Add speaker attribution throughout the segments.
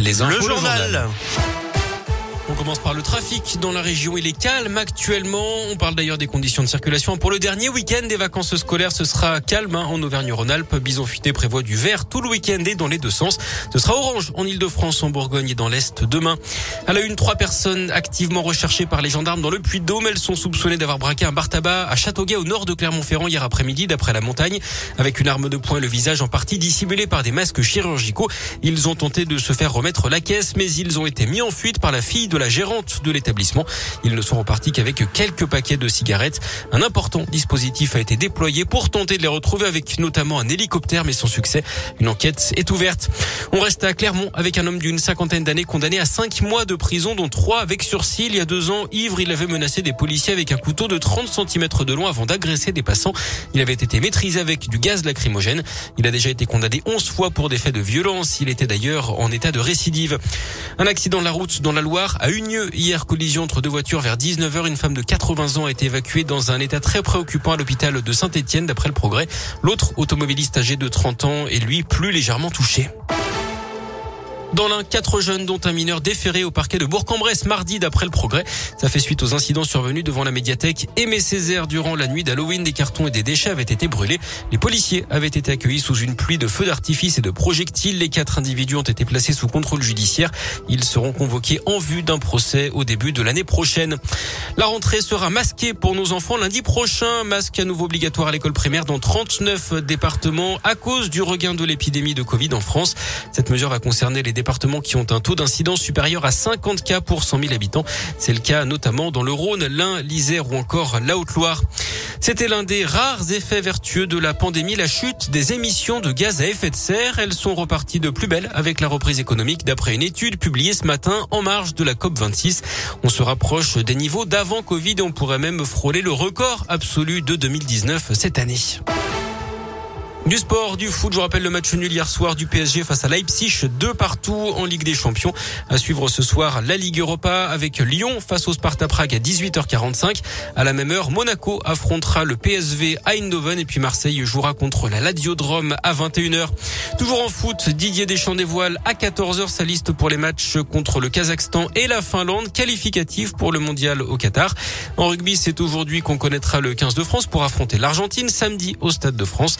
Speaker 1: Les infos,
Speaker 2: le journal.
Speaker 1: On commence par le trafic. Dans la région, il est calme actuellement. On parle d'ailleurs des conditions de circulation. Pour le dernier week-end des vacances scolaires, ce sera calme hein, en Auvergne-Rhône-Alpes. Bison Futé prévoit du vert tout le week-end et dans les deux sens. Ce sera orange en Ile-de-France, en Bourgogne et dans l'Est demain. À la une, trois personnes activement recherchées par les gendarmes dans le Puy-de-Dôme. Elles sont soupçonnées d'avoir braqué un bar tabac à Châteauguay au nord de Clermont-Ferrand hier après-midi d'après la montagne. Avec une arme de poing, le visage en partie dissimulé par des masques chirurgicaux. Ils ont tenté de se faire remettre la caisse, mais ils ont été mis en fuite par la fille de la gérante de l'établissement. Ils ne sont repartis qu'avec quelques paquets de cigarettes. Un important dispositif a été déployé pour tenter de les retrouver avec notamment un hélicoptère, mais sans succès. Une enquête est ouverte. On reste à Clermont avec un homme d'une cinquantaine d'années condamné à cinq mois de prison, dont trois avec sursis. Il y a deux ans, ivre, il avait menacé des policiers avec un couteau de 30 cm de long avant d'agresser des passants. Il avait été maîtrisé avec du gaz lacrymogène. Il a déjà été condamné 11 fois pour des faits de violence. Il était d'ailleurs en état de récidive. Un accident de la route dans la Loire a eu lieu hier. Collision entre deux voitures vers 19h. Une femme de 80 ans a été évacuée dans un état très préoccupant à l'hôpital de Saint-Etienne d'après le progrès. L'autre automobiliste âgé de 30 ans est lui plus légèrement touché. Dans l'un, quatre jeunes, dont un mineur déféré au parquet de Bourg-en-Bresse mardi d'après le progrès. Ça fait suite aux incidents survenus devant la médiathèque Aimé Césaire durant la nuit d'Halloween. Des cartons et des déchets avaient été brûlés. Les policiers avaient été accueillis sous une pluie de feux d'artifice et de projectiles. Les quatre individus ont été placés sous contrôle judiciaire. Ils seront convoqués en vue d'un procès au début de l'année prochaine. La rentrée sera masquée pour nos enfants lundi prochain. Masque à nouveau obligatoire à l'école primaire dans 39 départements à cause du regain de l'épidémie de Covid en France. Cette mesure va concerner les départements qui ont un taux d'incidence supérieur à 50 cas pour 100 000 habitants. C'est le cas notamment dans le Rhône, l'Ain, l'Isère ou encore la Haute-Loire. C'était l'un des rares effets vertueux de la pandémie, la chute des émissions de gaz à effet de serre. Elles sont reparties de plus belle avec la reprise économique d'après une étude publiée ce matin en marge de la COP26. On se rapproche des niveaux d'avant Covid on pourrait même frôler le record absolu de 2019 cette année. Du sport, du foot, je vous rappelle le match nul hier soir du PSG face à Leipzig, deux partout en Ligue des Champions. À suivre ce soir la Ligue Europa avec Lyon face au Sparta Prague à 18h45. À la même heure, Monaco affrontera le PSV à Eindhoven et puis Marseille jouera contre la Lazio Drome à 21h. Toujours en foot, Didier Deschamps dévoile à 14h sa liste pour les matchs contre le Kazakhstan et la Finlande, qualificatif pour le mondial au Qatar. En rugby, c'est aujourd'hui qu'on connaîtra le 15 de France pour affronter l'Argentine samedi au Stade de France.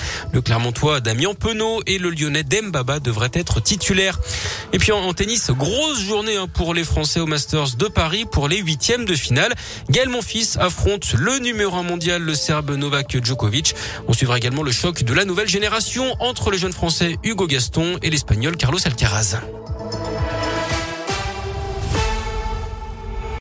Speaker 1: Clermontois Damien Penaud et le Lyonnais Dembaba devraient être titulaires. Et puis en, tennis, grosse journée hein, pour les Français au Masters de Paris pour les huitièmes de finale. Gaël Monfils affronte le numéro un mondial, le Serbe Novak Djokovic. On suivra également le choc de la nouvelle génération entre le jeune Français Hugo Gaston et l'Espagnol Carlos Alcaraz.